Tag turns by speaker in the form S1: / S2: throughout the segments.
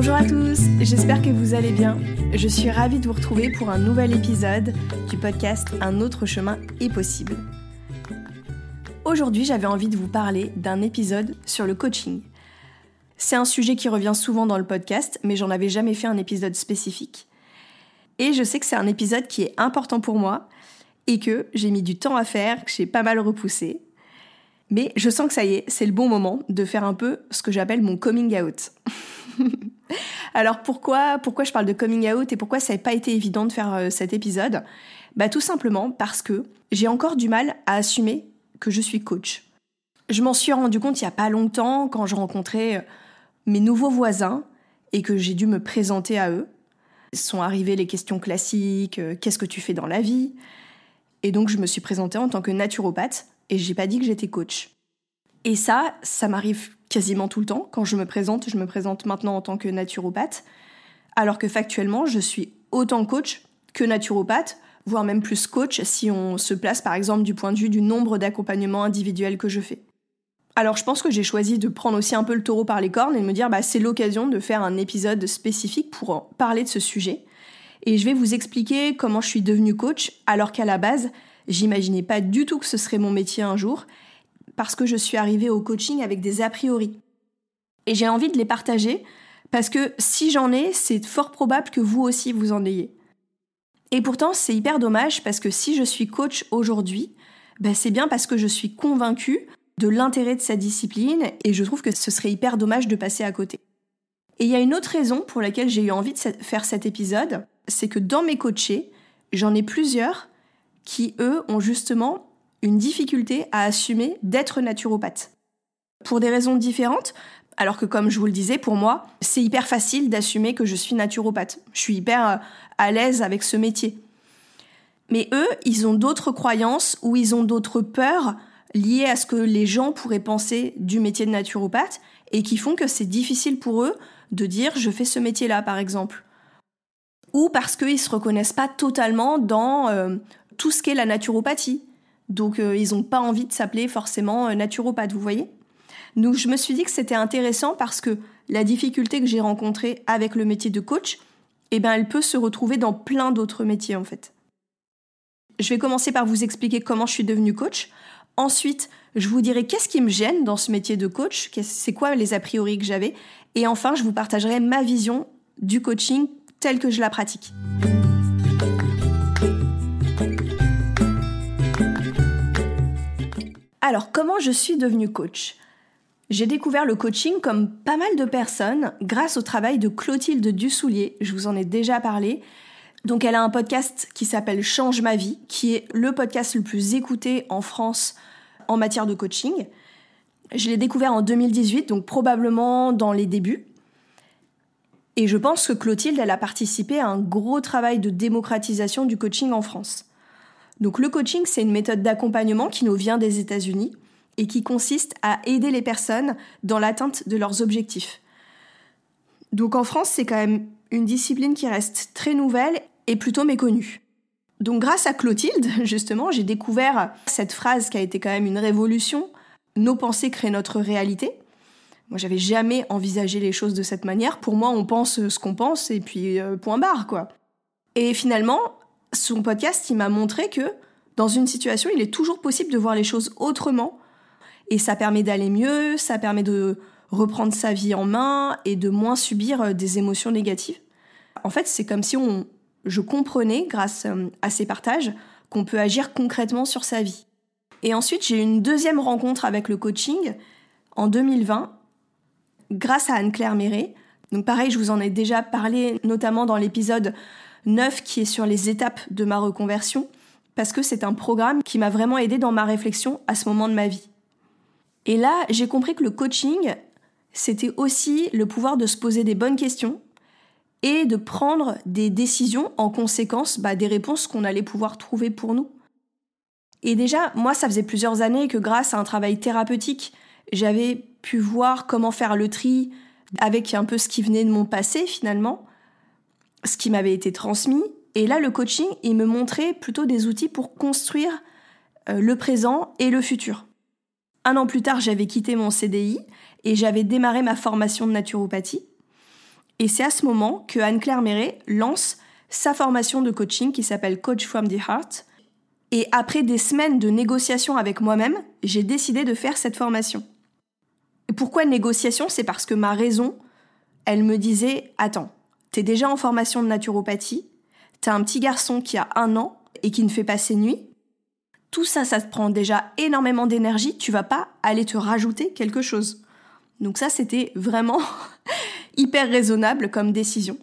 S1: Bonjour à tous, j'espère que vous allez bien. Je suis ravie de vous retrouver pour un nouvel épisode du podcast Un autre chemin est possible. Aujourd'hui, j'avais envie de vous parler d'un épisode sur le coaching. C'est un sujet qui revient souvent dans le podcast, mais j'en avais jamais fait un épisode spécifique. Et je sais que c'est un épisode qui est important pour moi et que j'ai mis du temps à faire, que j'ai pas mal repoussé. Mais je sens que ça y est, c'est le bon moment de faire un peu ce que j'appelle mon coming out. Alors pourquoi, pourquoi je parle de coming out et pourquoi ça n'a pas été évident de faire euh, cet épisode? Bah tout simplement parce que j'ai encore du mal à assumer que je suis coach. Je m'en suis rendu compte il n'y a pas longtemps quand je rencontrais euh, mes nouveaux voisins et que j'ai dû me présenter à eux. Sont arrivées les questions classiques, euh, qu'est-ce que tu fais dans la vie? Et donc je me suis présentée en tant que naturopathe et j'ai pas dit que j'étais coach. Et ça, ça m'arrive quasiment tout le temps. Quand je me présente, je me présente maintenant en tant que naturopathe, alors que factuellement, je suis autant coach que naturopathe, voire même plus coach si on se place par exemple du point de vue du nombre d'accompagnements individuels que je fais. Alors je pense que j'ai choisi de prendre aussi un peu le taureau par les cornes et de me dire bah, c'est l'occasion de faire un épisode spécifique pour parler de ce sujet. Et je vais vous expliquer comment je suis devenue coach alors qu'à la base, j'imaginais pas du tout que ce serait mon métier un jour parce que je suis arrivée au coaching avec des a priori. Et j'ai envie de les partager parce que si j'en ai, c'est fort probable que vous aussi vous en ayez. Et pourtant, c'est hyper dommage parce que si je suis coach aujourd'hui, ben c'est bien parce que je suis convaincue de l'intérêt de sa discipline et je trouve que ce serait hyper dommage de passer à côté. Et il y a une autre raison pour laquelle j'ai eu envie de faire cet épisode, c'est que dans mes coachés, j'en ai plusieurs qui, eux, ont justement une difficulté à assumer d'être naturopathe. Pour des raisons différentes, alors que comme je vous le disais, pour moi, c'est hyper facile d'assumer que je suis naturopathe. Je suis hyper euh, à l'aise avec ce métier. Mais eux, ils ont d'autres croyances ou ils ont d'autres peurs liées à ce que les gens pourraient penser du métier de naturopathe et qui font que c'est difficile pour eux de dire je fais ce métier-là, par exemple. Ou parce qu'ils ne se reconnaissent pas totalement dans euh, tout ce qu'est la naturopathie. Donc euh, ils n'ont pas envie de s'appeler forcément euh, naturopathe, vous voyez Donc je me suis dit que c'était intéressant parce que la difficulté que j'ai rencontrée avec le métier de coach, eh ben elle peut se retrouver dans plein d'autres métiers en fait. Je vais commencer par vous expliquer comment je suis devenue coach. Ensuite, je vous dirai qu'est-ce qui me gêne dans ce métier de coach, c'est quoi les a priori que j'avais. Et enfin, je vous partagerai ma vision du coaching telle que je la pratique. Alors, comment je suis devenue coach? J'ai découvert le coaching comme pas mal de personnes grâce au travail de Clotilde Dussoulier, je vous en ai déjà parlé. Donc elle a un podcast qui s'appelle Change ma vie, qui est le podcast le plus écouté en France en matière de coaching. Je l'ai découvert en 2018, donc probablement dans les débuts. Et je pense que Clotilde, elle a participé à un gros travail de démocratisation du coaching en France. Donc le coaching, c'est une méthode d'accompagnement qui nous vient des États-Unis et qui consiste à aider les personnes dans l'atteinte de leurs objectifs. Donc en France, c'est quand même une discipline qui reste très nouvelle et plutôt méconnue. Donc grâce à Clotilde, justement, j'ai découvert cette phrase qui a été quand même une révolution. Nos pensées créent notre réalité. Moi, j'avais jamais envisagé les choses de cette manière. Pour moi, on pense ce qu'on pense et puis euh, point barre, quoi. Et finalement, son podcast, il m'a montré que dans une situation, il est toujours possible de voir les choses autrement. Et ça permet d'aller mieux, ça permet de reprendre sa vie en main et de moins subir euh, des émotions négatives. En fait, c'est comme si on, je comprenais, grâce euh, à ces partages, qu'on peut agir concrètement sur sa vie. Et ensuite, j'ai eu une deuxième rencontre avec le coaching en 2020, grâce à Anne-Claire Méret. Donc pareil, je vous en ai déjà parlé, notamment dans l'épisode 9 qui est sur les étapes de ma reconversion, parce que c'est un programme qui m'a vraiment aidé dans ma réflexion à ce moment de ma vie. Et là, j'ai compris que le coaching, c'était aussi le pouvoir de se poser des bonnes questions et de prendre des décisions en conséquence bah, des réponses qu'on allait pouvoir trouver pour nous. Et déjà, moi, ça faisait plusieurs années que grâce à un travail thérapeutique, j'avais pu voir comment faire le tri avec un peu ce qui venait de mon passé finalement, ce qui m'avait été transmis. Et là, le coaching, il me montrait plutôt des outils pour construire euh, le présent et le futur. Un an plus tard, j'avais quitté mon CDI et j'avais démarré ma formation de naturopathie. Et c'est à ce moment que Anne-Claire Méret lance sa formation de coaching qui s'appelle Coach from the Heart. Et après des semaines de négociations avec moi-même, j'ai décidé de faire cette formation. Pourquoi négociation? C'est parce que ma raison, elle me disait Attends, t'es déjà en formation de naturopathie, t'as un petit garçon qui a un an et qui ne fait pas ses nuits? Tout ça, ça te prend déjà énormément d'énergie, tu vas pas aller te rajouter quelque chose. Donc ça, c'était vraiment hyper raisonnable comme décision.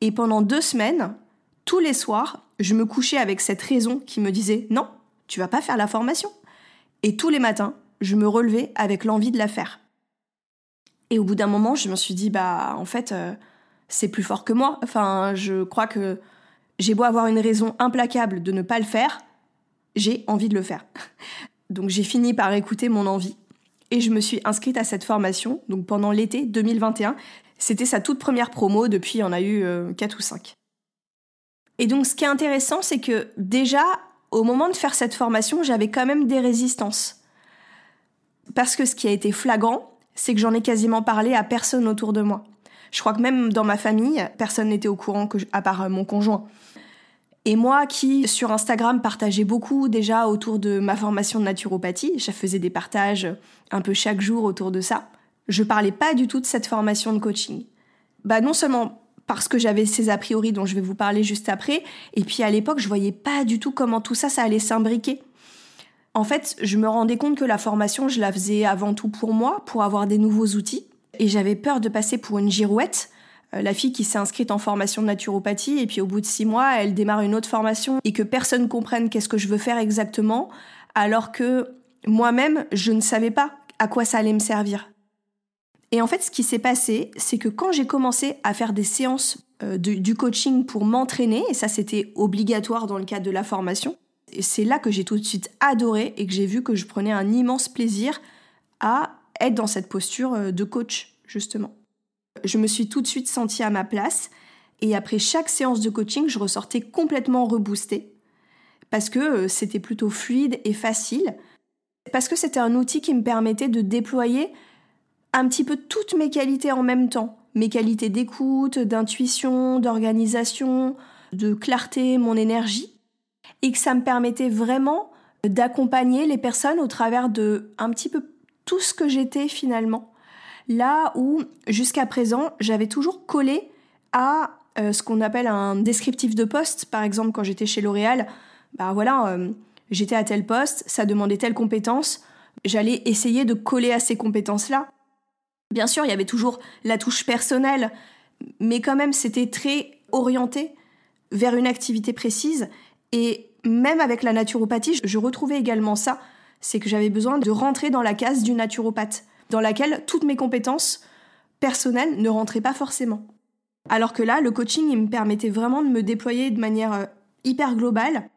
S1: Et pendant deux semaines, tous les soirs, je me couchais avec cette raison qui me disait non, tu vas pas faire la formation. Et tous les matins, je me relevais avec l'envie de la faire. Et au bout d'un moment, je me suis dit bah en fait, euh, c'est plus fort que moi. Enfin, je crois que j'ai beau avoir une raison implacable de ne pas le faire, j'ai envie de le faire. Donc j'ai fini par écouter mon envie et je me suis inscrite à cette formation, donc pendant l'été 2021. C'était sa toute première promo, depuis il y en a eu euh, 4 ou 5. Et donc ce qui est intéressant, c'est que déjà, au moment de faire cette formation, j'avais quand même des résistances. Parce que ce qui a été flagrant, c'est que j'en ai quasiment parlé à personne autour de moi. Je crois que même dans ma famille, personne n'était au courant à part euh, mon conjoint. Et moi qui, sur Instagram, partageais beaucoup déjà autour de ma formation de naturopathie, je faisais des partages un peu chaque jour autour de ça, je parlais pas du tout de cette formation de coaching. Bah non seulement parce que j'avais ces a priori dont je vais vous parler juste après, et puis à l'époque, je voyais pas du tout comment tout ça, ça allait s'imbriquer. En fait, je me rendais compte que la formation, je la faisais avant tout pour moi, pour avoir des nouveaux outils, et j'avais peur de passer pour une girouette, euh, la fille qui s'est inscrite en formation de naturopathie et puis au bout de six mois, elle démarre une autre formation et que personne comprenne qu'est-ce que je veux faire exactement, alors que moi-même, je ne savais pas à quoi ça allait me servir. Et en fait, ce qui s'est passé, c'est que quand j'ai commencé à faire des séances euh, du coaching pour m'entraîner, et ça c'était obligatoire dans le cadre de la formation, c'est là que j'ai tout de suite adoré et que j'ai vu que je prenais un immense plaisir à être dans cette posture euh, de coach, justement. Je me suis tout de suite sentie à ma place et après chaque séance de coaching, je ressortais complètement reboostée parce que euh, c'était plutôt fluide et facile, parce que c'était un outil qui me permettait de déployer un petit peu toutes mes qualités en même temps. Mes qualités d'écoute, d'intuition, d'organisation, de clarté, mon énergie. Et que ça me permettait vraiment d'accompagner les personnes au travers de un petit peu tout ce que j'étais finalement. Là où, jusqu'à présent, j'avais toujours collé à euh, ce qu'on appelle un descriptif de poste. Par exemple, quand j'étais chez L'Oréal, bah voilà, euh, j'étais à tel poste, ça demandait telle compétence, j'allais essayer de coller à ces compétences-là. Bien sûr, il y avait toujours la touche personnelle, mais quand même, c'était très orienté vers une activité précise. Et même avec la naturopathie, je retrouvais également ça, c'est que j'avais besoin de rentrer dans la case du naturopathe dans laquelle toutes mes compétences personnelles ne rentraient pas forcément. Alors que là, le coaching, il me permettait vraiment de me déployer de manière euh, hyper globale.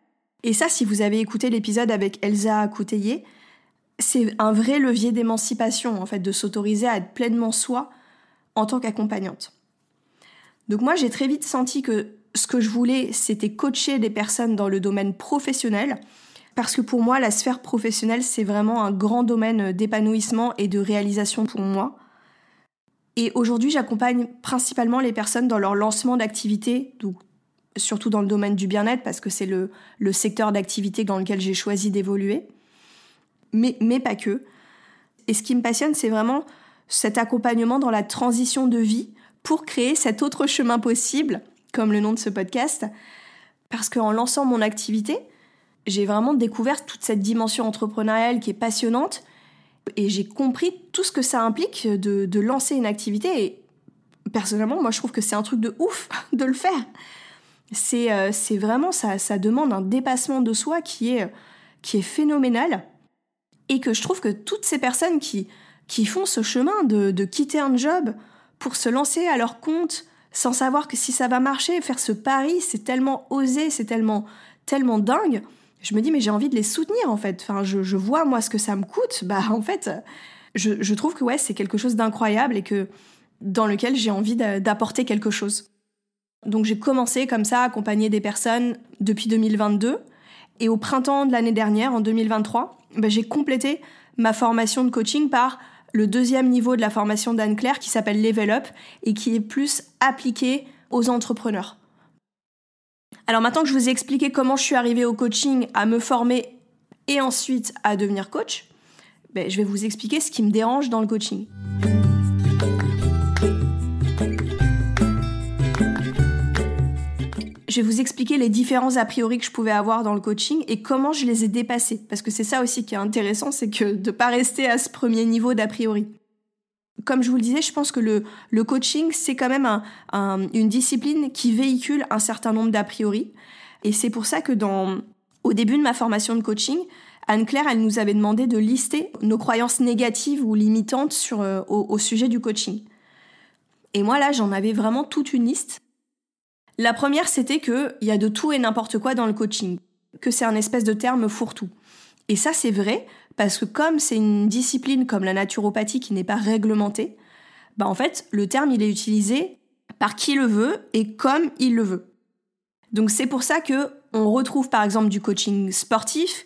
S1: Et ça, si vous avez écouté l'épisode avec Elsa Couteyé, c'est un vrai levier d'émancipation, en fait, de s'autoriser à être pleinement soi en tant qu'accompagnante. Donc moi, j'ai très vite senti que ce que je voulais, c'était coacher des personnes dans le domaine professionnel, Parce que pour moi, la sphère professionnelle, c'est vraiment un grand domaine d'épanouissement et de réalisation pour moi. Et aujourd'hui, j'accompagne principalement les personnes dans leur lancement d'activité, surtout dans le domaine du bien-être, parce que c'est le, secteur d'activité dans lequel j'ai choisi d'évoluer. Mais, mais pas que. Et ce qui me passionne, c'est vraiment cet accompagnement dans la transition de vie pour créer cet autre chemin possible, comme le nom de ce podcast. Parce qu'en lançant mon activité, j'ai vraiment découvert toute cette dimension entrepreneuriale qui est passionnante et j'ai compris tout ce que ça implique de, lancer une activité. Et personnellement, moi, je trouve que c'est un truc de ouf de le faire. C'est euh, vraiment, ça, ça demande un dépassement de soi qui est, qui est phénoménal. Et que je trouve que toutes ces personnes qui, qui font ce chemin de, de quitter un job pour se lancer à leur compte sans savoir que si ça va marcher, faire ce pari, c'est tellement osé, c'est tellement, tellement dingue je me dis mais j'ai envie de les soutenir en fait. Enfin, je, vois moi ce que ça me coûte. Bah en fait, je, trouve que ouais, c'est quelque chose d'incroyable et que dans lequel j'ai envie d'apporter quelque chose. Donc j'ai commencé comme ça à accompagner des personnes depuis 2022 et au printemps de l'année dernière, en 2023, bah, j'ai complété ma formation de coaching par le deuxième niveau de la formation d'Anne-Claire qui s'appelle Level Up et qui est plus appliqué aux entrepreneurs. Alors maintenant que je vous ai expliqué comment je suis arrivée au coaching, à me former et ensuite à devenir coach, ben, je vais vous expliquer ce qui me dérange dans le coaching. Je vais vous expliquer les différents a priori que je pouvais avoir dans le coaching et comment je les ai dépassés. Parce que c'est ça aussi qui est intéressant, c'est que de ne pas rester à ce premier niveau d'a priori comme je vous le disais, je pense que le, coaching, c'est quand même un, une discipline qui véhicule un certain nombre d'a priori. Et c'est pour ça que dans, au début de ma formation de coaching, Anne-Claire, elle nous avait demandé de lister nos croyances négatives ou limitantes sur, euh, au, au sujet du coaching. Et moi, là, j'en avais vraiment toute une liste. La première, c'était qu'il y a de tout et n'importe quoi dans le coaching, que c'est un espèce de terme fourre-tout. Et ça, c'est vrai, parce que comme c'est une discipline comme la naturopathie qui n'est pas réglementée, bah en fait, le terme, il est utilisé par qui le veut et comme il le veut. Donc c'est pour ça que on retrouve par exemple du coaching sportif,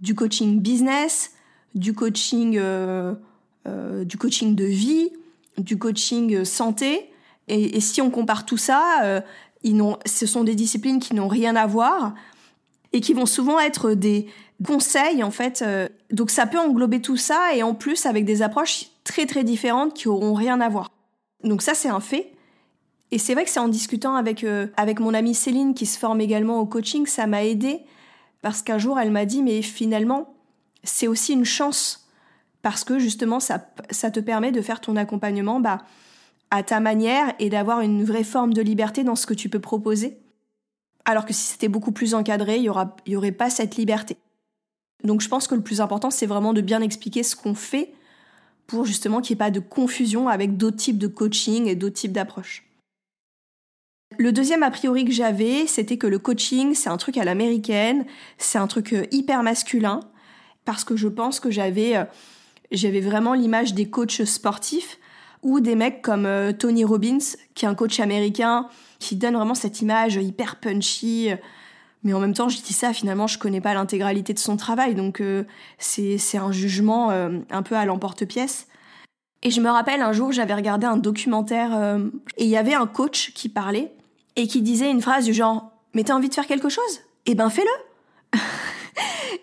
S1: du coaching business, du coaching, euh, euh, du coaching de vie, du coaching euh, santé. Et, si on compare tout ça, ils ce sont des disciplines qui n'ont rien à voir et qui vont souvent être des, conseils en fait. Euh, donc ça peut englober tout ça et en plus avec des approches très très différentes qui auront rien à voir. Donc ça c'est un fait. Et c'est vrai que c'est en discutant avec euh, avec mon amie Céline qui se forme également au coaching, ça m'a aidé parce qu'un jour elle m'a dit mais finalement c'est aussi une chance parce que justement ça ça te permet de faire ton accompagnement bah à ta manière et d'avoir une vraie forme de liberté dans ce que tu peux proposer. Alors que si c'était beaucoup plus encadré, il y aura il y aurait pas cette liberté. Donc je pense que le plus important, c'est vraiment de bien expliquer ce qu'on fait pour justement qu'il n'y ait pas de confusion avec d'autres types de coaching et d'autres types d'approches. Le deuxième a priori que j'avais, c'était que le coaching, c'est un truc à l'américaine, c'est un truc euh, hyper masculin, parce que je pense que j'avais, euh, j'avais vraiment l'image des coachs sportifs ou des mecs comme euh, Tony Robbins, qui est un coach américain, qui donne vraiment cette image hyper punchy, mais en même temps, je dis ça, finalement, je connais pas l'intégralité de son travail, donc euh, c'est un jugement euh, un peu à l'emporte-pièce. Et je me rappelle, un jour, j'avais regardé un documentaire euh, et il y avait un coach qui parlait et qui disait une phrase du genre « Mais t'as envie de faire quelque chose? Eh ben fais-le !»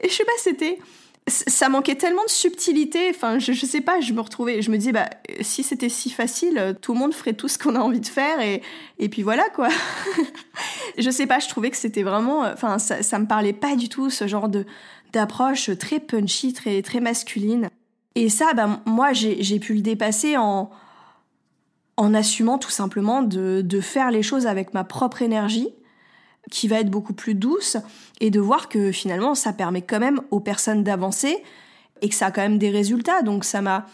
S1: Et je sais pas, c'était ça manquait tellement de subtilité. Enfin, je, je sais pas, je me retrouvais, je me disais, bah, si c'était si facile, tout le monde ferait tout ce qu'on a envie de faire et, puis voilà, quoi. je sais pas, je trouvais que c'était vraiment, enfin, ça, ça me parlait pas du tout, ce genre de, d'approche très punchy, très, très masculine. Et ça, bah, moi, j'ai, j'ai pu le dépasser en, en assumant tout simplement de, de faire les choses avec ma propre énergie qui va être beaucoup plus douce et de voir que finalement ça permet quand même aux personnes d'avancer et que ça a quand même des résultats. Donc ça m'a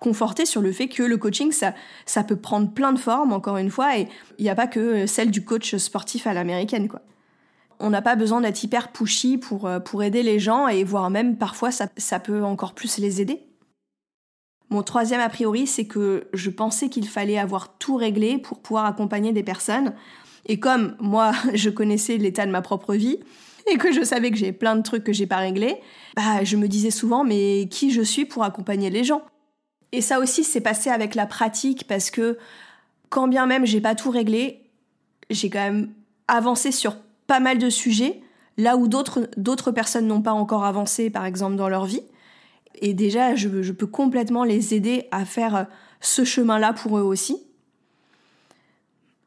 S1: conforté sur le fait que le coaching, ça, ça peut prendre plein de formes, encore une fois, et il n'y a pas que celle du coach sportif à l'américaine, quoi. On n'a pas besoin d'être hyper pushy pour, euh, pour aider les gens, et voire même parfois ça, ça peut encore plus les aider. Mon troisième a priori, c'est que je pensais qu'il fallait avoir tout réglé pour pouvoir accompagner des personnes, et comme moi, je connaissais l'état de ma propre vie, et que je savais que j'ai plein de trucs que j'ai pas réglés, bah je me disais souvent mais qui je suis pour accompagner les gens? Et ça aussi c'est passé avec la pratique parce que quand bien même j'ai pas tout réglé, j'ai quand même avancé sur pas mal de sujets là où d'autres personnes n'ont pas encore avancé par exemple dans leur vie. Et déjà je peux complètement les aider à faire ce chemin-là pour eux aussi.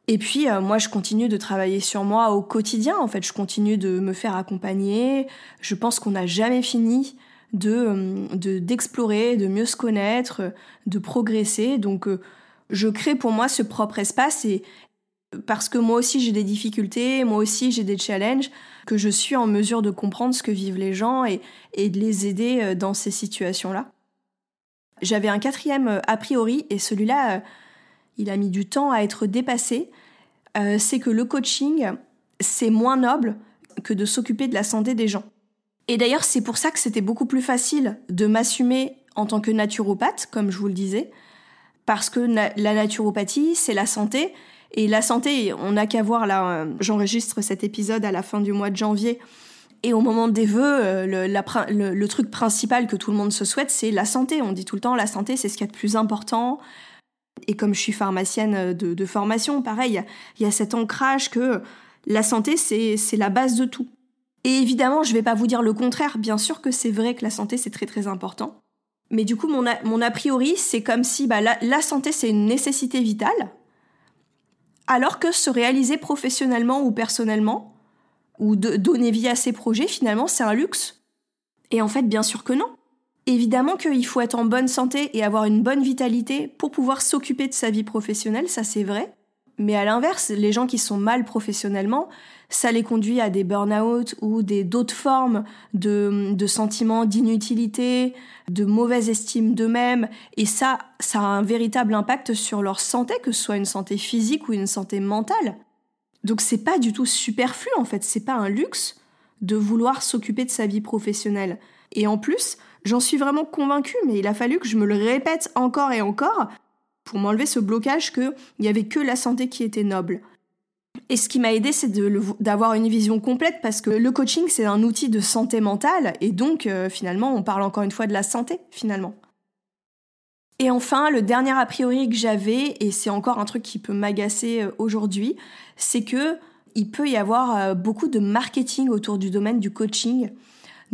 S1: Et puis euh, moi je continue de travailler sur moi au quotidien en fait, je continue de me faire accompagner. Je pense qu'on n'a jamais fini de euh, d'explorer, de, mieux se connaître, de progresser. Donc euh, je crée pour moi ce propre espace et parce que moi aussi j'ai des difficultés, moi aussi j'ai des challenges, que je suis en mesure de comprendre ce que vivent les gens et, et de les aider dans ces situations-là. J'avais un quatrième a priori et celui-là il a mis du temps à être dépassé, euh, c'est que le coaching, c'est moins noble que de s'occuper de la santé des gens. Et d'ailleurs, c'est pour ça que c'était beaucoup plus facile de m'assumer en tant que naturopathe, comme je vous le disais, parce que la naturopathie, c'est la santé, et la santé, on n'a qu'à voir là, euh, j'enregistre cet épisode à la fin du mois de janvier, et au moment des vœux, euh, le, le, truc principal que tout le monde se souhaite, c'est la santé. On dit tout le temps, la santé, c'est ce qu'il y a de plus important. Et comme je suis pharmacienne euh, de, formation, pareil, il y, a cet ancrage que la santé, c'est la base de tout. Et évidemment, je ne vais pas vous dire le contraire. Bien sûr que c'est vrai que la santé, c'est très très important. Mais du coup, mon a, priori, c'est comme si bah, la, santé, c'est une nécessité vitale, alors que se réaliser professionnellement ou personnellement, ou donner vie à ses projets, finalement, c'est un luxe. Et en fait, bien sûr que non. Évidemment qu'il faut être en bonne santé et avoir une bonne vitalité pour pouvoir s'occuper de sa vie professionnelle, ça c'est vrai. Mais à l'inverse, les gens qui sont mal professionnellement, ça les conduit à des burn-out ou des d'autres formes de, de sentiments d'inutilité, de mauvaise estime d'eux-mêmes. Et ça, ça a un véritable impact sur leur santé, que ce soit une santé physique ou une santé mentale. Donc c'est pas du tout superflu en fait, c'est pas un luxe de vouloir s'occuper de sa vie professionnelle. Et en plus, J'en suis vraiment convaincue, mais il a fallu que je me le répète encore et encore pour m'enlever ce blocage qu'il n'y avait que la santé qui était noble. Et ce qui m'a aidé, c'est d'avoir une vision complète parce que le coaching, c'est un outil de santé mentale et donc euh, finalement, on parle encore une fois de la santé finalement. Et enfin, le dernier a priori que j'avais, et c'est encore un truc qui peut m'agacer euh, aujourd'hui, c'est que il peut y avoir euh, beaucoup de marketing autour du domaine du coaching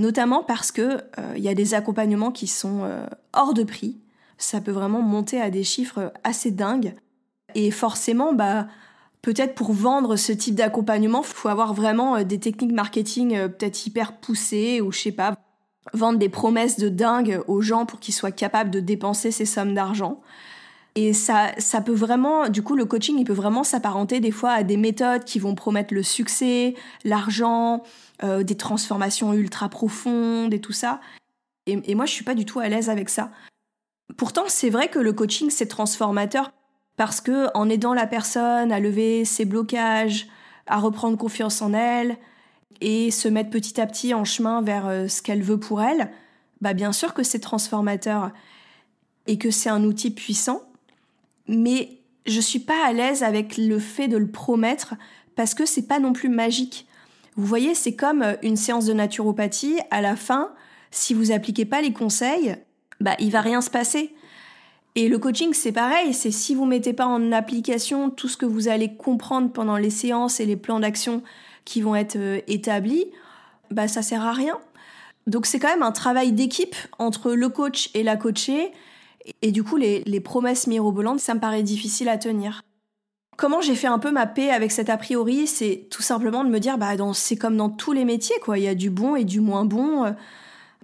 S1: notamment parce que euh, il y a des accompagnements qui sont euh, hors de prix. Ça peut vraiment monter à des chiffres assez dingues. Et forcément, bah, peut-être pour vendre ce type d'accompagnement, il faut avoir vraiment euh, des techniques marketing peut-être hyper poussées ou je sais pas, vendre des promesses de dingue aux gens pour qu'ils soient capables de dépenser ces sommes d'argent. Et ça, ça peut vraiment, du coup, le coaching, il peut vraiment s'apparenter des fois à des méthodes qui vont promettre le succès, l'argent, euh, des transformations ultra profondes et tout ça. Et, moi, je suis pas du tout à l'aise avec ça. Pourtant, c'est vrai que le coaching, c'est transformateur parce que en aidant la personne à lever ses blocages, à reprendre confiance en elle et se mettre petit à petit en chemin vers euh, ce qu'elle veut pour elle, bah bien sûr que c'est transformateur et que c'est un outil puissant mais je suis pas à l'aise avec le fait de le promettre parce que c'est pas non plus magique. Vous voyez, c'est comme euh, une séance de naturopathie. À la fin, si vous appliquez pas les conseils, bah il va rien se passer. Et le coaching, c'est pareil. C'est si vous mettez pas en application tout ce que vous allez comprendre pendant les séances et les plans d'action qui vont être euh, établis, bah ça sert à rien. Donc c'est quand même un travail d'équipe entre le coach et la coachée et du coup, les, promesses mirobolantes, ça me paraît difficile à tenir. Comment j'ai fait un peu ma paix avec cet a priori C'est tout simplement de me dire, bah, c'est comme dans tous les métiers, quoi. Il y a du bon et du moins bon.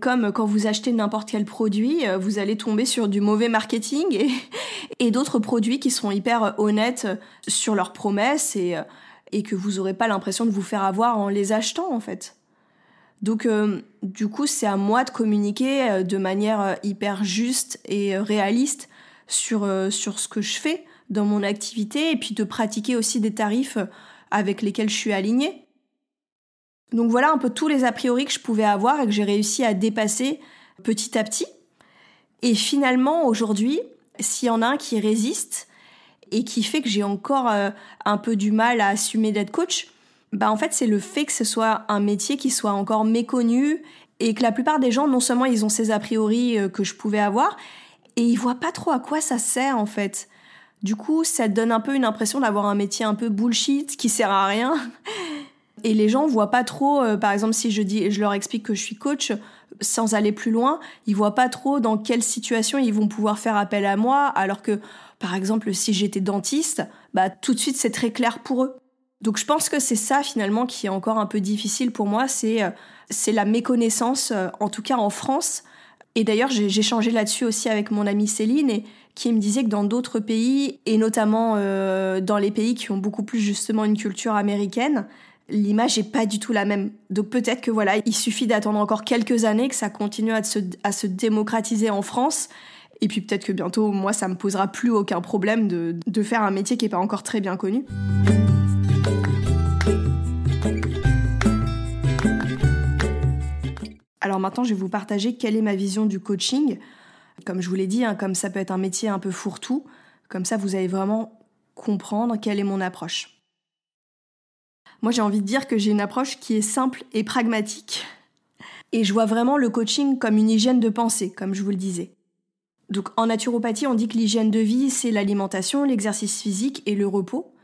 S1: Comme quand vous achetez n'importe quel produit, vous allez tomber sur du mauvais marketing et, d'autres produits qui sont hyper honnêtes sur leurs promesses et, que vous n'aurez pas l'impression de vous faire avoir en les achetant, en fait. Donc euh, du coup, c'est à moi de communiquer euh, de manière euh, hyper juste et réaliste sur, sur ce que je fais dans mon activité et puis de pratiquer aussi des tarifs avec lesquels je suis alignée. Donc voilà un peu tous les a priori que je pouvais avoir et que j'ai réussi à dépasser petit à petit. Et finalement, aujourd'hui, s'il y en a un qui résiste et qui fait que j'ai encore un peu du mal à assumer d'être coach, bah en fait c'est le fait que ce soit un métier qui soit encore méconnu et que la plupart des gens non seulement ils ont ces a priori euh, que je pouvais avoir et ils voient pas trop à quoi ça sert en fait. Du coup, ça donne un peu une impression d'avoir un métier un peu bullshit qui sert à rien. Et les gens voient pas trop, euh, par exemple, si je dis, je leur explique que je suis coach, sans aller plus loin, ils voient pas trop dans quelle situation ils vont pouvoir faire appel à moi, alors que, par exemple, si j'étais dentiste, bah tout de suite c'est très clair pour eux. Donc je pense que c'est ça finalement qui est encore un peu difficile pour moi, c'est euh, c'est la méconnaissance, euh, en tout cas en France. Et d'ailleurs j'ai changé là-dessus aussi avec mon amie Céline qui me disait que dans d'autres pays et notamment euh, dans les pays qui ont beaucoup plus justement une culture américaine, l'image est pas du tout la même. Donc peut-être que voilà, il suffit d'attendre encore quelques années que ça continue à se, démocratiser en France. Et puis peut-être que bientôt, moi, ça me posera plus aucun problème de, faire un métier qui est pas encore très bien connu. Alors maintenant, je vais vous partager quelle est ma vision du coaching. Comme je vous l'ai dit, hein, comme ça peut être un métier un peu fourre-tout, comme ça vous allez vraiment comprendre quelle est mon approche. Moi, j'ai envie de dire que j'ai une approche qui est simple et pragmatique. Et je vois vraiment le coaching comme une hygiène de pensée, comme je vous le disais. Donc en naturopathie, on dit que l'hygiène de vie, c'est l'alimentation, l'exercice physique et le repos.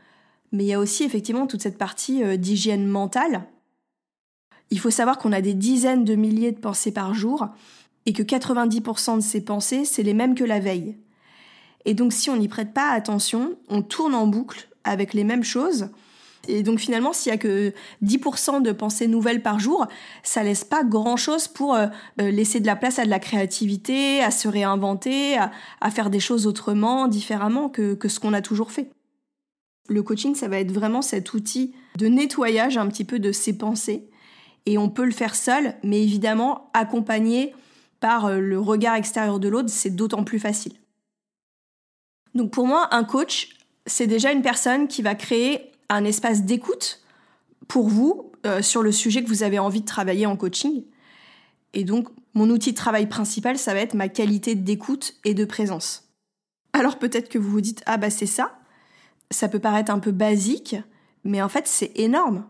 S1: Mais il y a aussi effectivement toute cette partie euh, d'hygiène mentale. Il faut savoir qu'on a des dizaines de milliers de pensées par jour et que 90% de ces pensées, c'est les mêmes que la veille. Et donc si on n'y prête pas attention, on tourne en boucle avec les mêmes choses et donc finalement, s'il y a que 10% de pensées nouvelles par jour, ça laisse pas grand-chose pour euh, euh, laisser de la place à de la créativité, à se réinventer, à, faire des choses autrement, différemment que, que ce qu'on a toujours fait. Le coaching, ça va être vraiment cet outil de nettoyage un petit peu de ses pensées. Et on peut le faire seul, mais évidemment, accompagné par euh, le regard extérieur de l'autre, c'est d'autant plus facile. Donc pour moi, un coach, c'est déjà une personne qui va créer un espace d'écoute pour vous euh, sur le sujet que vous avez envie de travailler en coaching. Et donc, mon outil de travail principal, ça va être ma qualité d'écoute et de présence. Alors peut-être que vous vous dites, ah bah c'est ça. Ça peut paraître un peu basique, mais en fait c'est énorme.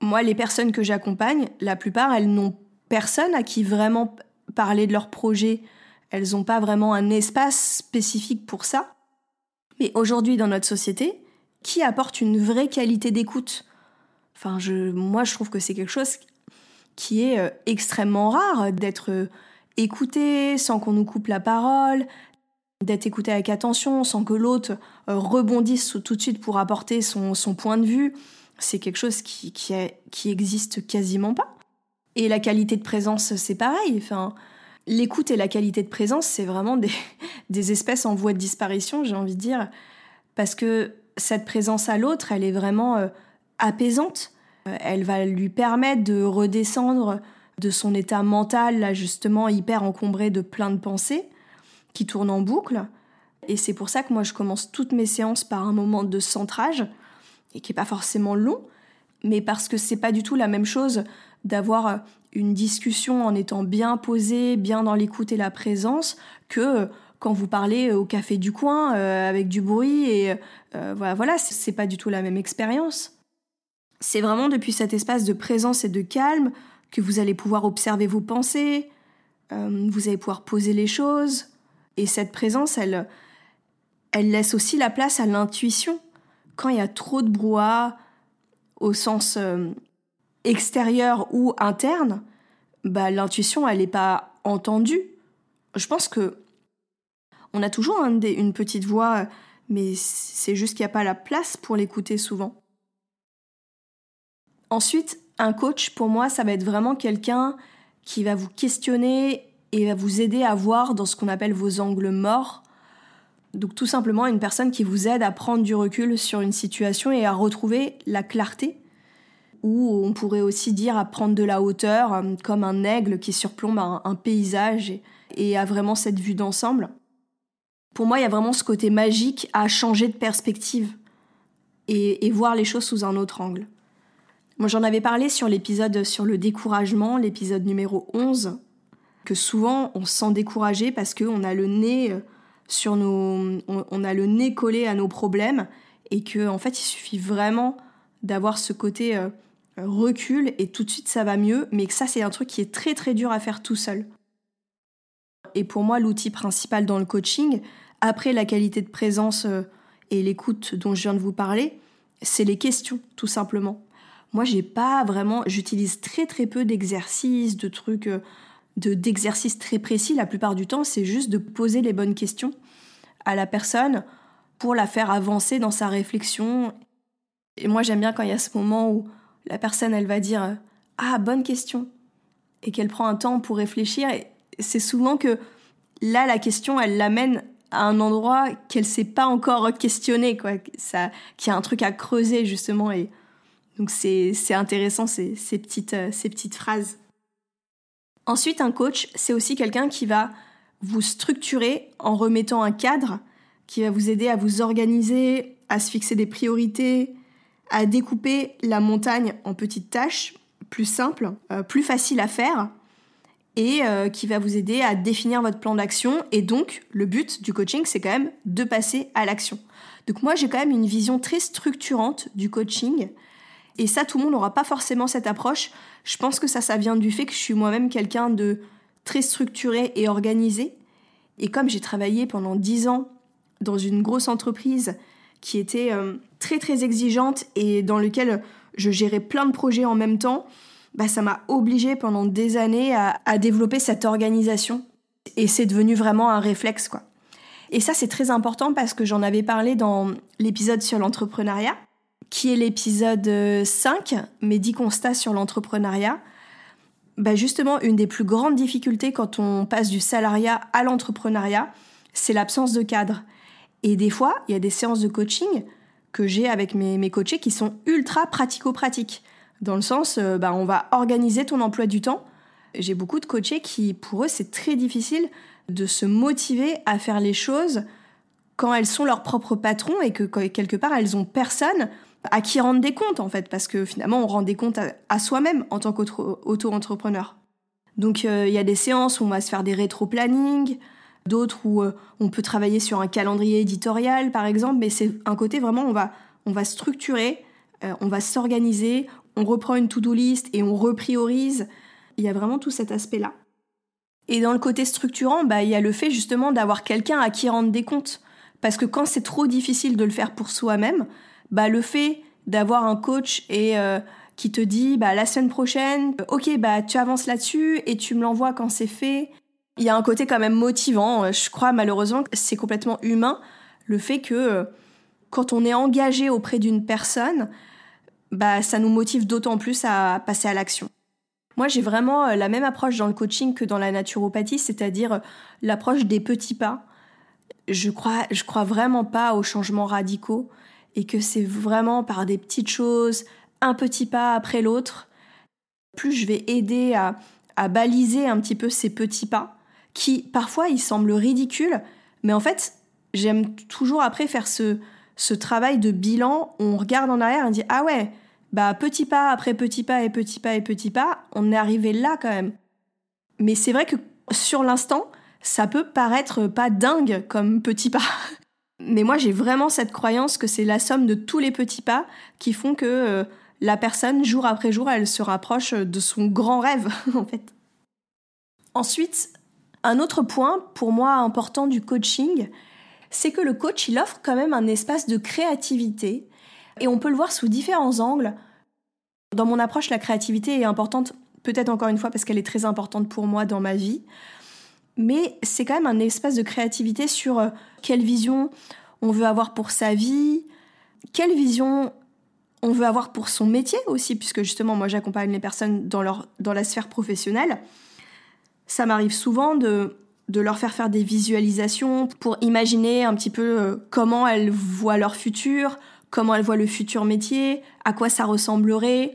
S1: Moi, les personnes que j'accompagne, la plupart, elles n'ont personne à qui vraiment parler de leur projet. Elles n'ont pas vraiment un espace spécifique pour ça. Mais aujourd'hui, dans notre société, qui apporte une vraie qualité d'écoute? Enfin, je, moi, je trouve que c'est quelque chose qui est euh, extrêmement rare d'être euh, écouté sans qu'on nous coupe la parole, d'être écouté avec attention sans que l'autre euh, rebondisse tout de suite pour apporter son, point de vue. C'est quelque chose qui, qui, existe quasiment pas. Et la qualité de présence, c'est pareil. Enfin, l'écoute et la qualité de présence, c'est vraiment des, des espèces en voie de disparition, j'ai envie de dire. Parce que cette présence à l'autre, elle est vraiment euh, apaisante. Euh, elle va lui permettre de redescendre de son état mental, là justement hyper encombré de plein de pensées qui tournent en boucle. Et c'est pour ça que moi je commence toutes mes séances par un moment de centrage, et qui n'est pas forcément long, mais parce que c'est pas du tout la même chose d'avoir une discussion en étant bien posé, bien dans l'écoute et la présence, que quand vous parlez au café du coin euh, avec du bruit et euh, voilà, c'est pas du tout la même expérience. C'est vraiment depuis cet espace de présence et de calme que vous allez pouvoir observer vos pensées, euh, vous allez pouvoir poser les choses et cette présence, elle, elle laisse aussi la place à l'intuition. Quand il y a trop de brouhaha au sens extérieur ou interne, bah, l'intuition, elle n'est pas entendue. Je pense que on a toujours une petite voix, mais c'est juste qu'il n'y a pas la place pour l'écouter souvent. Ensuite, un coach, pour moi, ça va être vraiment quelqu'un qui va vous questionner et va vous aider à voir dans ce qu'on appelle vos angles morts. Donc tout simplement une personne qui vous aide à prendre du recul sur une situation et à retrouver la clarté. Ou on pourrait aussi dire à prendre de la hauteur, euh, comme un aigle qui surplombe un, paysage et, et a vraiment cette vue d'ensemble pour moi, il y a vraiment ce côté magique à changer de perspective et, voir les choses sous un autre angle. Moi, j'en avais parlé sur l'épisode sur le découragement, l'épisode numéro 11, que souvent on se sent découragé parce qu'on a le nez euh, sur nos, on, a le nez collé à nos problèmes et que en fait, il suffit vraiment d'avoir ce côté euh, recule et tout de suite ça va mieux, mais que ça c'est un truc qui est très très dur à faire tout seul. Et pour moi, l'outil principal dans le coaching, après la qualité de présence euh, et l'écoute dont je viens de vous parler, c'est les questions, tout simplement. Moi, j'ai pas vraiment, j'utilise très très peu d'exercices, de trucs, de d'exercices très précis. La plupart du temps, c'est juste de poser les bonnes questions à la personne pour la faire avancer dans sa réflexion. Et moi, j'aime bien quand il y a ce moment où la personne, elle va dire ah bonne question et qu'elle prend un temps pour réfléchir. Et c'est souvent que là, la question, elle l'amène à un endroit qu'elle s'est pas encore questionné, quoi. Ça, qu'il y a un truc à creuser justement. Et donc c'est intéressant ces petites euh, ces petites phrases. Ensuite, un coach, c'est aussi quelqu'un qui va vous structurer en remettant un cadre, qui va vous aider à vous organiser, à se fixer des priorités, à découper la montagne en petites tâches plus simples, euh, plus faciles à faire, et euh, qui va vous aider à définir votre plan d'action. Et donc, le but du coaching, c'est quand même de passer à l'action. Donc moi, j'ai quand même une vision très structurante du coaching. Et ça, tout le monde n'aura pas forcément cette approche. Je pense que ça, ça vient du fait que je suis moi-même quelqu'un de très structuré et organisé. Et comme j'ai travaillé pendant dix ans dans une grosse entreprise qui était euh, très très exigeante et dans lequel je gérais plein de projets en même temps, bah, ça m'a obligé pendant des années à, à, développer cette organisation. Et c'est devenu vraiment un réflexe, quoi. Et ça, c'est très important parce que j'en avais parlé dans l'épisode sur l'entrepreneuriat, qui est l'épisode 5, mes 10 constats sur l'entrepreneuriat. Bah justement, une des plus grandes difficultés quand on passe du salariat à l'entrepreneuriat, c'est l'absence de cadre. Et des fois, il y a des séances de coaching que j'ai avec mes, mes coachés qui sont ultra pratico-pratiques dans le sens, euh, bah, on va organiser ton emploi du temps. J'ai beaucoup de coachés qui, pour eux, c'est très difficile de se motiver à faire les choses quand elles sont leurs propres patrons et que quelque part elles ont personne à qui rendre des comptes en fait, parce que finalement on rend des comptes à, soi-même en tant qu'auto-entrepreneur. Donc euh, il y a des séances où on va se faire des rétro-planning, d'autres où euh, on peut travailler sur un calendrier éditorial par exemple, mais c'est un côté vraiment on va, on va structurer, on va s'organiser, on reprend une to-do list et on repriorise. Il y a vraiment tout cet aspect-là. Et dans le côté structurant, bah, il y a le fait justement d'avoir quelqu'un à qui rendre des comptes. Parce que quand c'est trop difficile de le faire pour soi-même, bah, le fait d'avoir un coach et euh, qui te dit bah, la semaine prochaine, ok, bah, tu avances là-dessus et tu me l'envoies quand c'est fait. Il y a un côté quand même motivant. Je crois malheureusement que c'est complètement humain. Le fait que euh, quand on est engagé auprès d'une personne, bah, ça nous motive d'autant plus à passer à l'action. Moi, j'ai vraiment euh, la même approche dans le coaching que dans la naturopathie, c'est-à-dire euh, l'approche des petits pas. Je crois, je crois vraiment pas aux changements radicaux et que c'est vraiment par des petites choses, un petit pas après l'autre. Plus je vais aider à, baliser un petit peu ces petits pas, qui parfois ils semblent ridicules, mais en fait, j'aime toujours après faire ce, ce travail de bilan, on regarde en arrière et on dit ah ouais, bah petit pas après petit pas et petit pas et petit pas, on est arrivé là quand même. Mais c'est vrai que sur l'instant, ça peut paraître pas dingue comme petit pas. Mais moi j'ai vraiment cette croyance que c'est la somme de tous les petits pas qui font que euh, la personne, jour après jour, elle se rapproche de son grand rêve en fait. Ensuite, un autre point pour moi important du coaching, c'est que le coach, il offre quand même un espace de créativité et on peut le voir sous différents angles. Dans mon approche, la créativité est importante, peut-être encore une fois parce qu'elle est très importante pour moi dans ma vie, mais c'est quand même un espace de créativité sur euh, quelle vision on veut avoir pour sa vie, quelle vision on veut avoir pour son métier aussi, puisque justement moi j'accompagne les personnes dans, leur, dans la sphère professionnelle. Ça m'arrive souvent de de leur faire faire des visualisations pour imaginer un petit peu euh, comment elles voient leur futur, comment elles voient le futur métier, à quoi ça ressemblerait.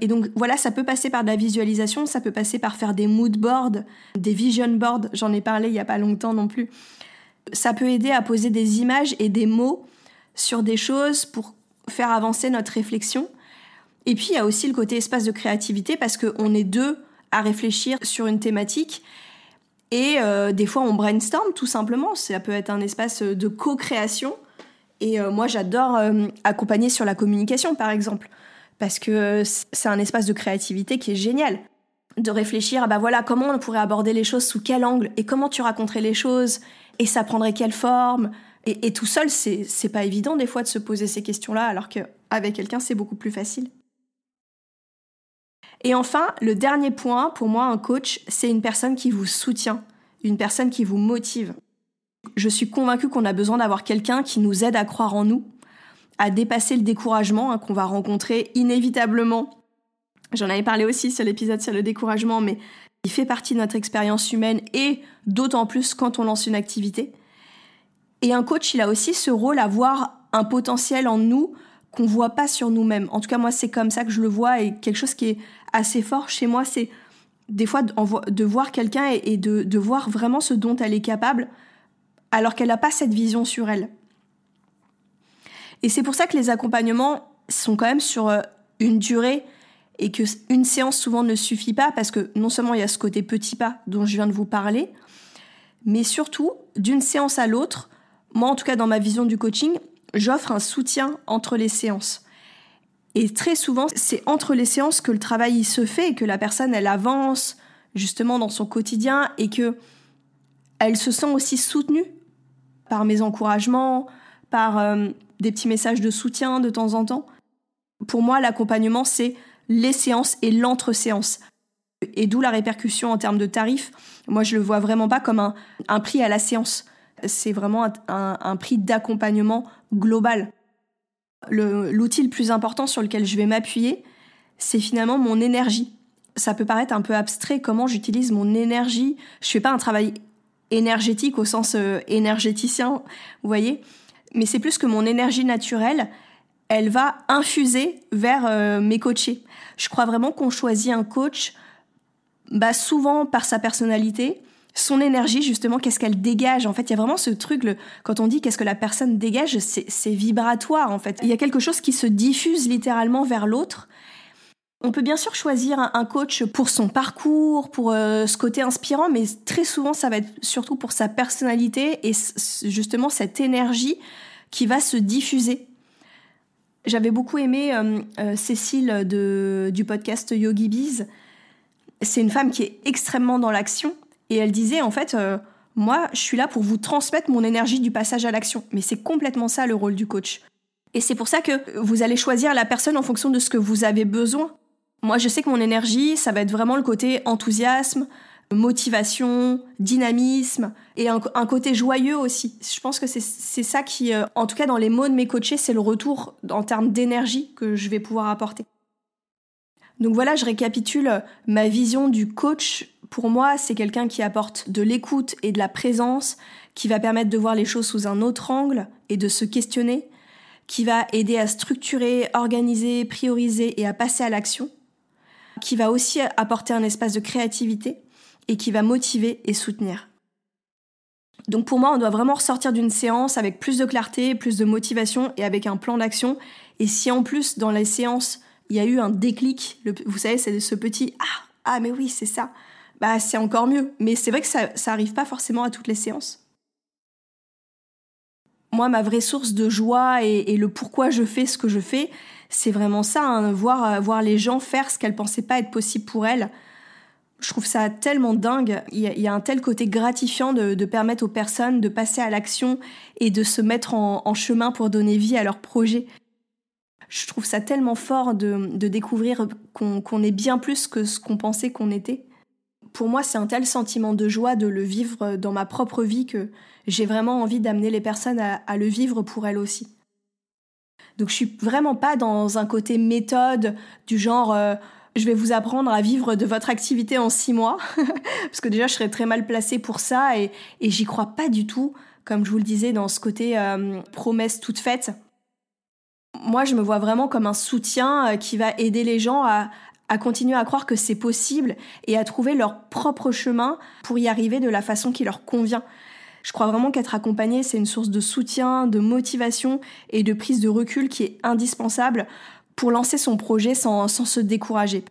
S1: Et donc voilà, ça peut passer par de la visualisation, ça peut passer par faire des mood boards, des vision boards, j'en ai parlé il n'y a pas longtemps non plus. Ça peut aider à poser des images et des mots sur des choses pour faire avancer notre réflexion. Et puis il y a aussi le côté espace de créativité parce qu'on est deux à réfléchir sur une thématique et euh, des fois, on brainstorm tout simplement. Ça peut être un espace de co-création. Et euh, moi, j'adore euh, accompagner sur la communication, par exemple. Parce que c'est un espace de créativité qui est génial. De réfléchir à bah voilà comment on pourrait aborder les choses sous quel angle et comment tu raconterais les choses et ça prendrait quelle forme et, tout seul c'est pas évident des fois de se poser ces questions-là alors qu'avec quelqu'un c'est beaucoup plus facile. Et enfin, le dernier point, pour moi, un coach, c'est une personne qui vous soutient, une personne qui vous motive. Je suis convaincue qu'on a besoin d'avoir quelqu'un qui nous aide à croire en nous, à dépasser le découragement hein, qu'on va rencontrer inévitablement. J'en avais parlé aussi sur l'épisode sur le découragement, mais il fait partie de notre expérience humaine et d'autant plus quand on lance une activité. Et un coach, il a aussi ce rôle à voir un potentiel en nous qu'on voit pas sur nous-mêmes. En tout cas, moi, c'est comme ça que je le vois et quelque chose qui est assez fort chez moi, c'est des fois de voir quelqu'un et de, voir vraiment ce dont elle est capable alors qu'elle n'a pas cette vision sur elle. Et c'est pour ça que les accompagnements sont quand même sur euh, une durée et que une séance souvent ne suffit pas parce que non seulement il y a ce côté petit pas dont je viens de vous parler, mais surtout d'une séance à l'autre, moi en tout cas dans ma vision du coaching, j'offre un soutien entre les séances. Et très souvent, c'est entre les séances que le travail se fait et que la personne, elle avance justement dans son quotidien et que elle se sent aussi soutenue par mes encouragements, par euh, des petits messages de soutien de temps en temps. Pour moi, l'accompagnement, c'est les séances et l'entre-séance. Et d'où la répercussion en termes de tarifs. Moi, je le vois vraiment pas comme un, prix à la séance. C'est vraiment un prix d'accompagnement global. L'outil le, plus important sur lequel je vais m'appuyer, c'est finalement mon énergie. Ça peut paraître un peu abstrait comment j'utilise mon énergie. Je fais pas un travail énergétique au sens euh, énergéticien, vous voyez, mais c'est plus que mon énergie naturelle, elle va infuser vers euh, mes coachés. Je crois vraiment qu'on choisit un coach bah, souvent par sa personnalité, son énergie, justement, qu'est-ce qu'elle dégage. En fait, il y a vraiment ce truc, quand on dit qu'est-ce que la personne dégage, c'est vibratoire, en fait. Il y a quelque chose qui se diffuse littéralement vers l'autre. On peut bien sûr choisir un, coach pour son parcours, pour euh, ce côté inspirant, mais très souvent, ça va être surtout pour sa personnalité et justement cette énergie qui va se diffuser. J'avais beaucoup aimé euh, euh, Cécile de, du podcast Yogi Bees. C'est une femme qui est extrêmement dans l'action et elle disait, en fait, moi, je suis là pour vous transmettre mon énergie du passage à l'action. Mais c'est complètement ça le rôle du coach. Et c'est pour ça que vous allez choisir la personne en fonction de ce que vous avez besoin. Moi, je sais que mon énergie, ça va être vraiment le côté enthousiasme, motivation, dynamisme et un, côté joyeux aussi. Je pense que c'est ça qui, euh, en tout cas dans les mots de mes coachés, c'est le retour en termes d'énergie que je vais pouvoir apporter. Donc voilà, je récapitule ma vision du coach pour moi, c'est quelqu'un qui apporte de l'écoute et de la présence, qui va permettre de voir les choses sous un autre angle et de se questionner, qui va aider à structurer, organiser, prioriser et à passer à l'action, qui va aussi apporter un espace de créativité et qui va motiver et soutenir. Donc pour moi, on doit vraiment ressortir d'une séance avec plus de clarté, plus de motivation et avec un plan d'action. Et si en plus, dans la séance, il y a eu un déclic, vous savez, c'est ce petit Ah, ah mais oui, c'est ça bah c'est encore mieux. Mais c'est vrai que ça, ça arrive pas forcément à toutes les séances. Moi, ma vraie source de joie et, le pourquoi je fais ce que je fais, c'est vraiment ça, hein, voir, voir les gens faire ce qu'elles pensaient pas être possible pour elles. Je trouve ça tellement dingue. Il y a, un tel côté gratifiant de, permettre aux personnes de passer à l'action et de se mettre en, chemin pour donner vie à leurs projets. Je trouve ça tellement fort de, découvrir qu'on est bien plus que ce qu'on pensait qu'on était pour moi, c'est un tel sentiment de joie de le vivre dans ma propre vie que j'ai vraiment envie d'amener les personnes à, le vivre pour elles aussi. Donc je suis vraiment pas dans un côté méthode du genre euh, je vais vous apprendre à vivre de votre activité en six mois parce que déjà je serais très mal placée pour ça et, et j'y crois pas du tout comme je vous le disais dans ce côté euh, promesse toute faite. Moi je me vois vraiment comme un soutien euh, qui va aider les gens à, à continuer à croire que c'est possible et à trouver leur propre chemin pour y arriver de la façon qui leur convient. Je crois vraiment qu'être accompagné, c'est une source de soutien, de motivation et de prise de recul qui est indispensable pour lancer son projet sans, se décourager.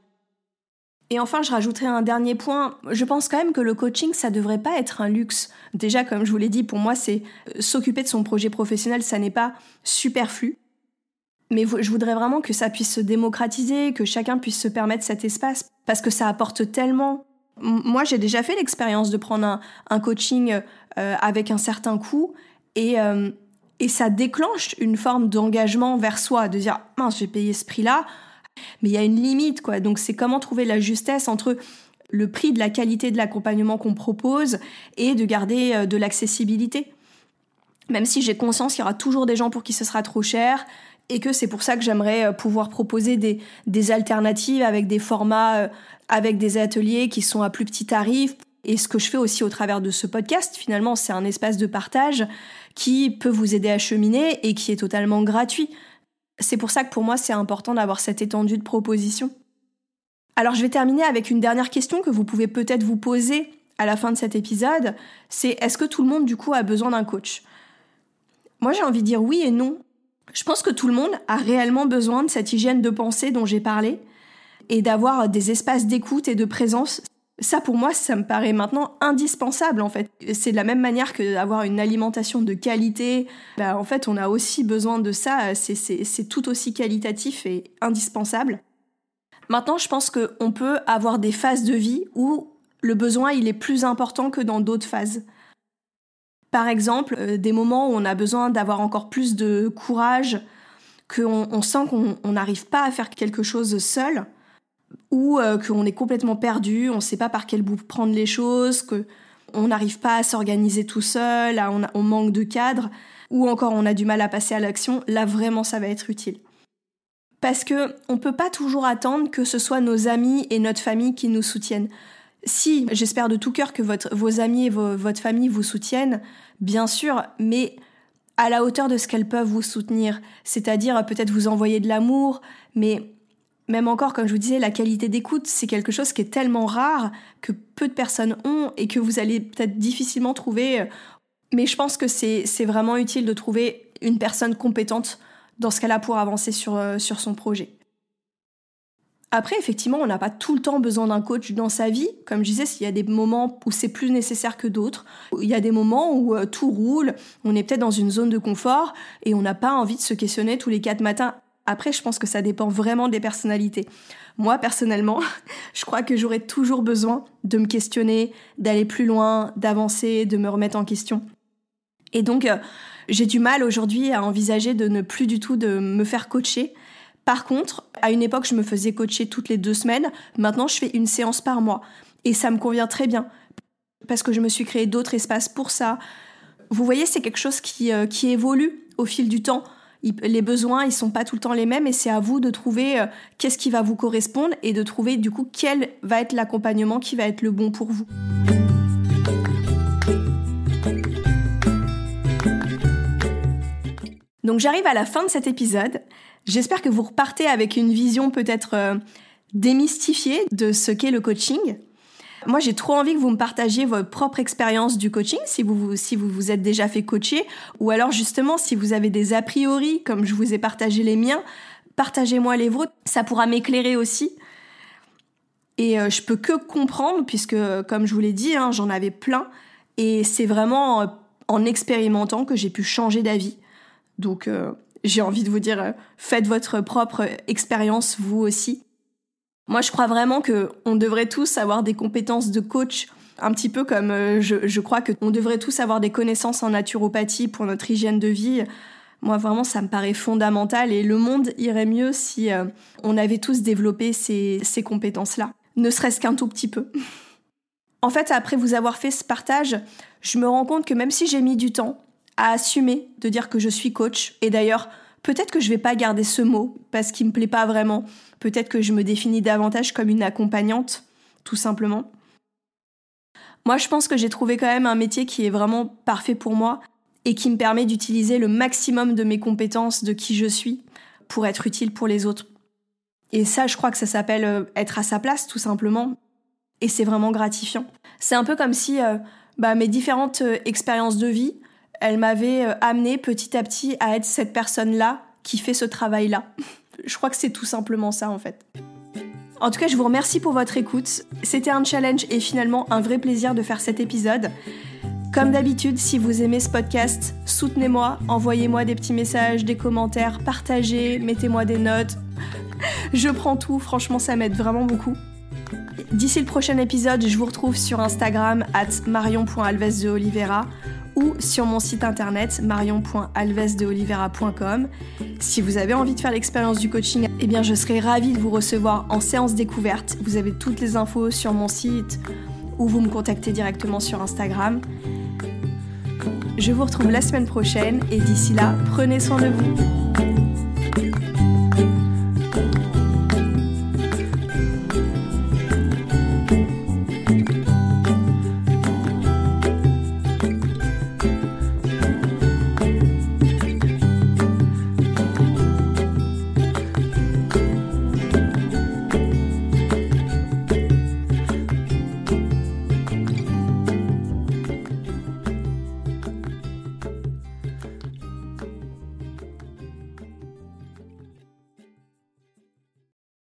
S1: Et enfin, je rajouterai un dernier point. Je pense quand même que le coaching, ça devrait pas être un luxe. Déjà, comme je vous l'ai dit, pour moi, c'est euh, s'occuper de son projet professionnel, ça n'est pas superflu. Mais je voudrais vraiment que ça puisse se démocratiser, que chacun puisse se permettre cet espace, parce que ça apporte tellement. Moi, j'ai déjà fait l'expérience de prendre un, coaching euh, avec un certain coût, et, euh, et ça déclenche une forme d'engagement vers soi, de dire mince, j'ai payé ce prix-là, mais il y a une limite, quoi. Donc c'est comment trouver la justesse entre le prix de la qualité de l'accompagnement qu'on propose et de garder euh, de l'accessibilité. Même si j'ai conscience qu'il y aura toujours des gens pour qui ce sera trop cher et que c'est pour ça que j'aimerais euh, pouvoir proposer des, alternatives avec des formats, euh, avec des ateliers qui sont à plus petit tarif. Et ce que je fais aussi au travers de ce podcast, finalement, c'est un espace de partage qui peut vous aider à cheminer et qui est totalement gratuit. C'est pour ça que pour moi, c'est important d'avoir cette étendue de propositions. Alors je vais terminer avec une dernière question que vous pouvez peut-être vous poser à la fin de cet épisode, c'est est-ce que tout le monde du coup a besoin d'un coach? Moi j'ai envie de dire oui et non. Je pense que tout le monde a réellement besoin de cette hygiène de pensée dont j'ai parlé et d'avoir des espaces d'écoute et de présence. Ça pour moi, ça me paraît maintenant indispensable en fait. C'est de la même manière que d'avoir une alimentation de qualité. Bah, en fait, on a aussi besoin de ça. C'est tout aussi qualitatif et indispensable. Maintenant, je pense qu'on peut avoir des phases de vie où le besoin il est plus important que dans d'autres phases. Par exemple, euh, des moments où on a besoin d'avoir encore plus de courage, qu'on on sent qu'on n'arrive pas à faire quelque chose seul, ou euh, qu'on est complètement perdu, on ne sait pas par quel bout prendre les choses, qu'on n'arrive pas à s'organiser tout seul, on, on manque de cadre, ou encore on a du mal à passer à l'action, là vraiment ça va être utile. Parce que on peut pas toujours attendre que ce soit nos amis et notre famille qui nous soutiennent. Si, j'espère de tout cœur que votre, vos amis et votre famille vous soutiennent, bien sûr, mais à la hauteur de ce qu'elles peuvent vous soutenir. C'est-à-dire peut-être vous envoyer de l'amour, mais même encore, comme je vous disais, la qualité d'écoute, c'est quelque chose qui est tellement rare que peu de personnes ont et que vous allez peut-être difficilement trouver. Mais je pense que c'est vraiment utile de trouver une personne compétente dans ce cas-là pour avancer sur, euh, sur son projet. Après, effectivement, on n'a pas tout le temps besoin d'un coach dans sa vie. Comme je disais, il y a des moments où c'est plus nécessaire que d'autres. Il y a des moments où euh, tout roule, on est peut-être dans une zone de confort et on n'a pas envie de se questionner tous les quatre matins. Après, je pense que ça dépend vraiment des personnalités. Moi, personnellement, je crois que j'aurais toujours besoin de me questionner, d'aller plus loin, d'avancer, de me remettre en question. Et donc, euh, j'ai du mal aujourd'hui à envisager de ne plus du tout de me faire coacher. Par contre, à une époque, je me faisais coacher toutes les deux semaines. Maintenant, je fais une séance par mois. Et ça me convient très bien. Parce que je me suis créé d'autres espaces pour ça. Vous voyez, c'est quelque chose qui, euh, évolue au fil du temps. les besoins, ils sont pas tout le temps les mêmes et c'est à vous de trouver euh, qu'est-ce qui va vous correspondre et de trouver du coup quel va être l'accompagnement qui va être le bon pour vous. Donc j'arrive à la fin de cet épisode. J'espère que vous repartez avec une vision peut-être euh, démystifiée de ce qu'est le coaching. Moi, j'ai trop envie que vous me partagiez votre propre expérience du coaching, si vous, si vous vous êtes déjà fait coacher, ou alors justement si vous avez des a priori, comme je vous ai partagé les miens, partagez-moi les vôtres, ça pourra m'éclairer aussi. Et euh, je peux que comprendre, puisque comme je vous l'ai dit, hein, j'en avais plein, et c'est vraiment euh, en expérimentant que j'ai pu changer d'avis. Donc j'ai envie de vous dire, euh, faites votre propre expérience vous aussi. Moi, je crois vraiment que on devrait tous avoir des compétences de coach, un petit peu comme euh, je, crois que on devrait tous avoir des connaissances en naturopathie pour notre hygiène de vie. Moi, vraiment, ça me paraît fondamental et le monde irait mieux si on avait tous développé ces compétences-là, ne serait-ce qu'un tout petit peu. en fait, après vous avoir fait ce partage, je me rends compte que même si j'ai mis du temps, à assumer de dire que je suis coach. Et d'ailleurs, peut-être que je vais pas garder ce mot parce qu'il me plaît pas vraiment. Peut-être que je me définis davantage comme une accompagnante, tout simplement. Moi, je pense que j'ai trouvé quand même un métier qui est vraiment parfait pour moi et qui me permet d'utiliser le maximum de mes compétences, de qui je suis, pour être utile pour les autres. Et ça, je crois que ça s'appelle euh, être à sa place, tout simplement. Et c'est vraiment gratifiant. C'est un peu comme si euh, bah, mes différentes euh, expériences de vie elle m'avait euh, amené petit à petit à être cette personne-là qui fait ce travail-là. je crois que c'est tout simplement ça en fait. En tout cas, je vous remercie pour votre écoute. C'était un challenge et finalement un vrai plaisir de faire cet épisode. Comme d'habitude, si vous aimez ce podcast, soutenez-moi, envoyez-moi des petits messages, des commentaires, partagez, mettez-moi des notes. Je prends tout, franchement ça m'aide vraiment beaucoup. D'ici le prochain épisode, je vous retrouve sur Instagram at marion.alvesdeolivera ou sur mon site internet marion.alvesdeolivera.com. Si vous avez envie de faire l'expérience du coaching, eh bien je serai ravie de vous recevoir en séance découverte. Vous avez toutes les infos sur mon site ou vous me contactez directement sur Instagram. Je vous retrouve la semaine prochaine et d'ici là, prenez soin de vous.